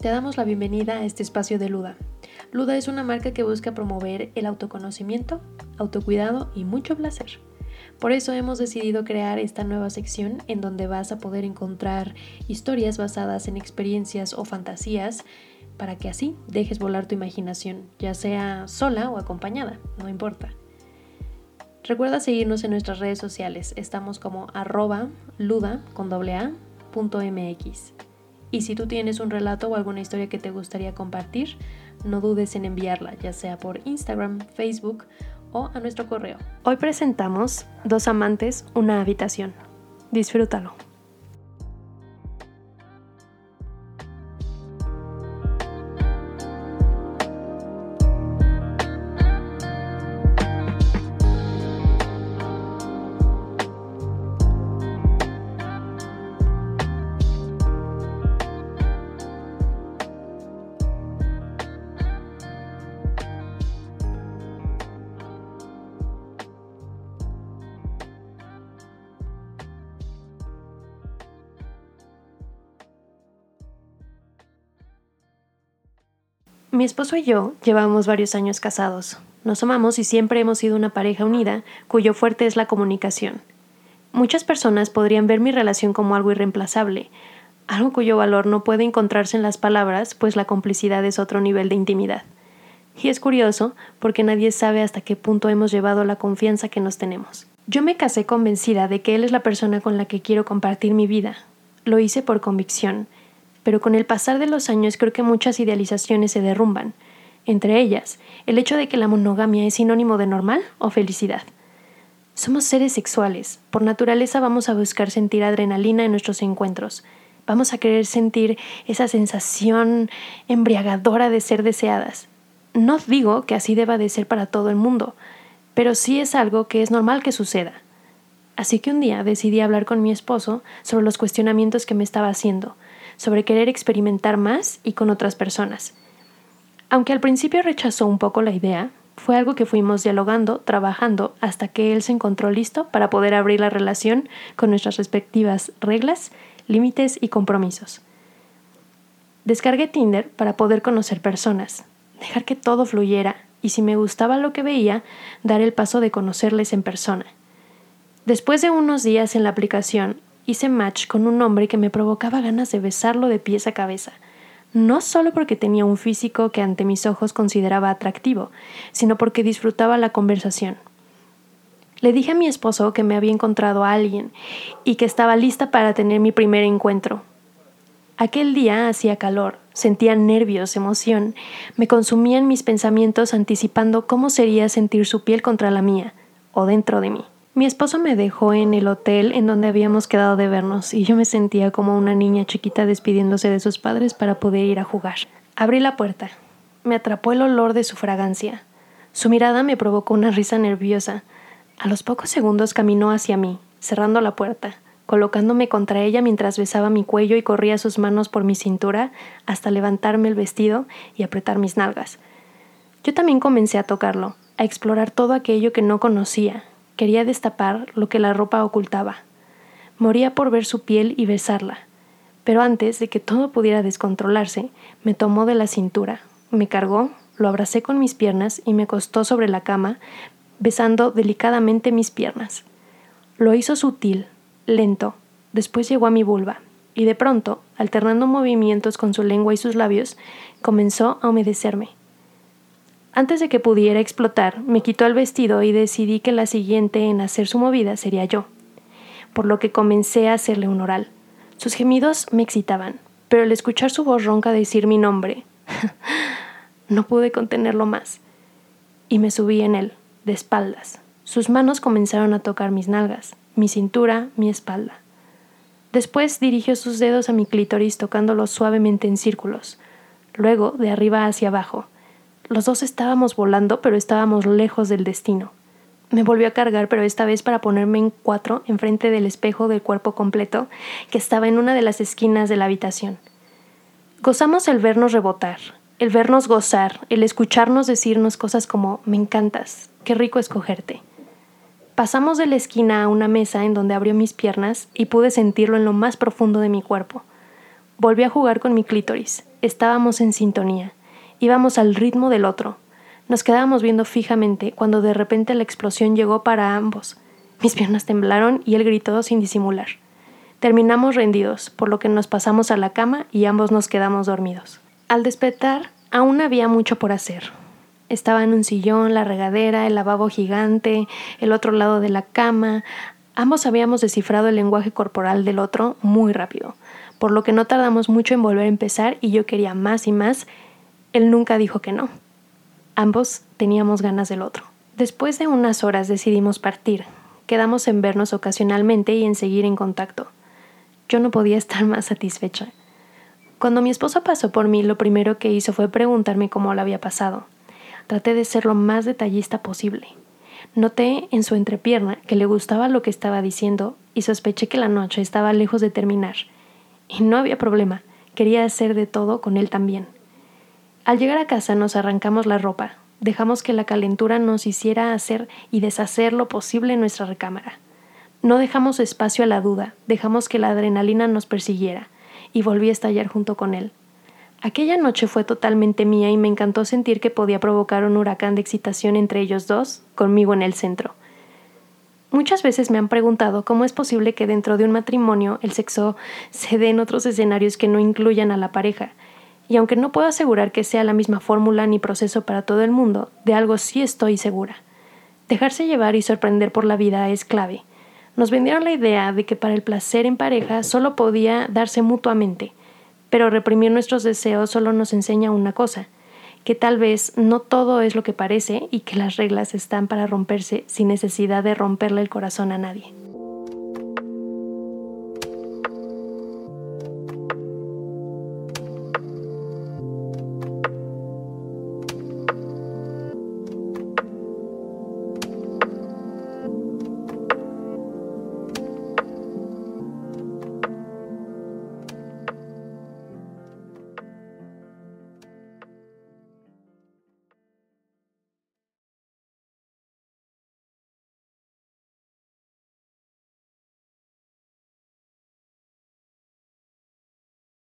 Te damos la bienvenida a este espacio de Luda. Luda es una marca que busca promover el autoconocimiento, autocuidado y mucho placer. Por eso hemos decidido crear esta nueva sección en donde vas a poder encontrar historias basadas en experiencias o fantasías para que así dejes volar tu imaginación, ya sea sola o acompañada, no importa. Recuerda seguirnos en nuestras redes sociales, estamos como arroba luda con a, mx. Y si tú tienes un relato o alguna historia que te gustaría compartir, no dudes en enviarla, ya sea por Instagram, Facebook o a nuestro correo. Hoy presentamos Dos amantes, una habitación. Disfrútalo. Mi esposo y yo llevamos varios años casados. Nos amamos y siempre hemos sido una pareja unida cuyo fuerte es la comunicación. Muchas personas podrían ver mi relación como algo irreemplazable, algo cuyo valor no puede encontrarse en las palabras, pues la complicidad es otro nivel de intimidad. Y es curioso porque nadie sabe hasta qué punto hemos llevado la confianza que nos tenemos. Yo me casé convencida de que él es la persona con la que quiero compartir mi vida. Lo hice por convicción, pero con el pasar de los años creo que muchas idealizaciones se derrumban, entre ellas el hecho de que la monogamia es sinónimo de normal o felicidad. Somos seres sexuales, por naturaleza vamos a buscar sentir adrenalina en nuestros encuentros, vamos a querer sentir esa sensación embriagadora de ser deseadas. No digo que así deba de ser para todo el mundo, pero sí es algo que es normal que suceda. Así que un día decidí hablar con mi esposo sobre los cuestionamientos que me estaba haciendo, sobre querer experimentar más y con otras personas. Aunque al principio rechazó un poco la idea, fue algo que fuimos dialogando, trabajando, hasta que él se encontró listo para poder abrir la relación con nuestras respectivas reglas, límites y compromisos. Descargué Tinder para poder conocer personas, dejar que todo fluyera y si me gustaba lo que veía, dar el paso de conocerles en persona. Después de unos días en la aplicación, hice match con un hombre que me provocaba ganas de besarlo de pies a cabeza, no solo porque tenía un físico que ante mis ojos consideraba atractivo, sino porque disfrutaba la conversación. Le dije a mi esposo que me había encontrado a alguien y que estaba lista para tener mi primer encuentro. Aquel día hacía calor, sentía nervios, emoción, me consumían mis pensamientos anticipando cómo sería sentir su piel contra la mía, o dentro de mí. Mi esposo me dejó en el hotel en donde habíamos quedado de vernos y yo me sentía como una niña chiquita despidiéndose de sus padres para poder ir a jugar. Abrí la puerta. Me atrapó el olor de su fragancia. Su mirada me provocó una risa nerviosa. A los pocos segundos caminó hacia mí, cerrando la puerta, colocándome contra ella mientras besaba mi cuello y corría sus manos por mi cintura hasta levantarme el vestido y apretar mis nalgas. Yo también comencé a tocarlo, a explorar todo aquello que no conocía, Quería destapar lo que la ropa ocultaba. Moría por ver su piel y besarla. Pero antes de que todo pudiera descontrolarse, me tomó de la cintura, me cargó, lo abracé con mis piernas y me acostó sobre la cama, besando delicadamente mis piernas. Lo hizo sutil, lento, después llegó a mi vulva, y de pronto, alternando movimientos con su lengua y sus labios, comenzó a humedecerme. Antes de que pudiera explotar, me quitó el vestido y decidí que la siguiente en hacer su movida sería yo, por lo que comencé a hacerle un oral. Sus gemidos me excitaban, pero al escuchar su voz ronca decir mi nombre, no pude contenerlo más, y me subí en él, de espaldas. Sus manos comenzaron a tocar mis nalgas, mi cintura, mi espalda. Después dirigió sus dedos a mi clítoris tocándolo suavemente en círculos, luego de arriba hacia abajo, los dos estábamos volando, pero estábamos lejos del destino. Me volvió a cargar, pero esta vez para ponerme en cuatro enfrente del espejo del cuerpo completo que estaba en una de las esquinas de la habitación. Gozamos el vernos rebotar, el vernos gozar, el escucharnos decirnos cosas como me encantas, qué rico escogerte. Pasamos de la esquina a una mesa en donde abrió mis piernas y pude sentirlo en lo más profundo de mi cuerpo. Volví a jugar con mi clítoris. Estábamos en sintonía. Íbamos al ritmo del otro. Nos quedábamos viendo fijamente cuando de repente la explosión llegó para ambos. Mis piernas temblaron y él gritó sin disimular. Terminamos rendidos, por lo que nos pasamos a la cama y ambos nos quedamos dormidos. Al despertar, aún había mucho por hacer. Estaba en un sillón, la regadera, el lavabo gigante, el otro lado de la cama. Ambos habíamos descifrado el lenguaje corporal del otro muy rápido, por lo que no tardamos mucho en volver a empezar y yo quería más y más. Él nunca dijo que no. Ambos teníamos ganas del otro. Después de unas horas decidimos partir. Quedamos en vernos ocasionalmente y en seguir en contacto. Yo no podía estar más satisfecha. Cuando mi esposo pasó por mí, lo primero que hizo fue preguntarme cómo lo había pasado. Traté de ser lo más detallista posible. Noté en su entrepierna que le gustaba lo que estaba diciendo y sospeché que la noche estaba lejos de terminar. Y no había problema, quería hacer de todo con él también. Al llegar a casa nos arrancamos la ropa, dejamos que la calentura nos hiciera hacer y deshacer lo posible en nuestra recámara. No dejamos espacio a la duda, dejamos que la adrenalina nos persiguiera, y volví a estallar junto con él. Aquella noche fue totalmente mía y me encantó sentir que podía provocar un huracán de excitación entre ellos dos, conmigo en el centro. Muchas veces me han preguntado cómo es posible que dentro de un matrimonio el sexo se dé en otros escenarios que no incluyan a la pareja, y aunque no puedo asegurar que sea la misma fórmula ni proceso para todo el mundo, de algo sí estoy segura. Dejarse llevar y sorprender por la vida es clave. Nos vendieron la idea de que para el placer en pareja solo podía darse mutuamente, pero reprimir nuestros deseos solo nos enseña una cosa, que tal vez no todo es lo que parece y que las reglas están para romperse sin necesidad de romperle el corazón a nadie.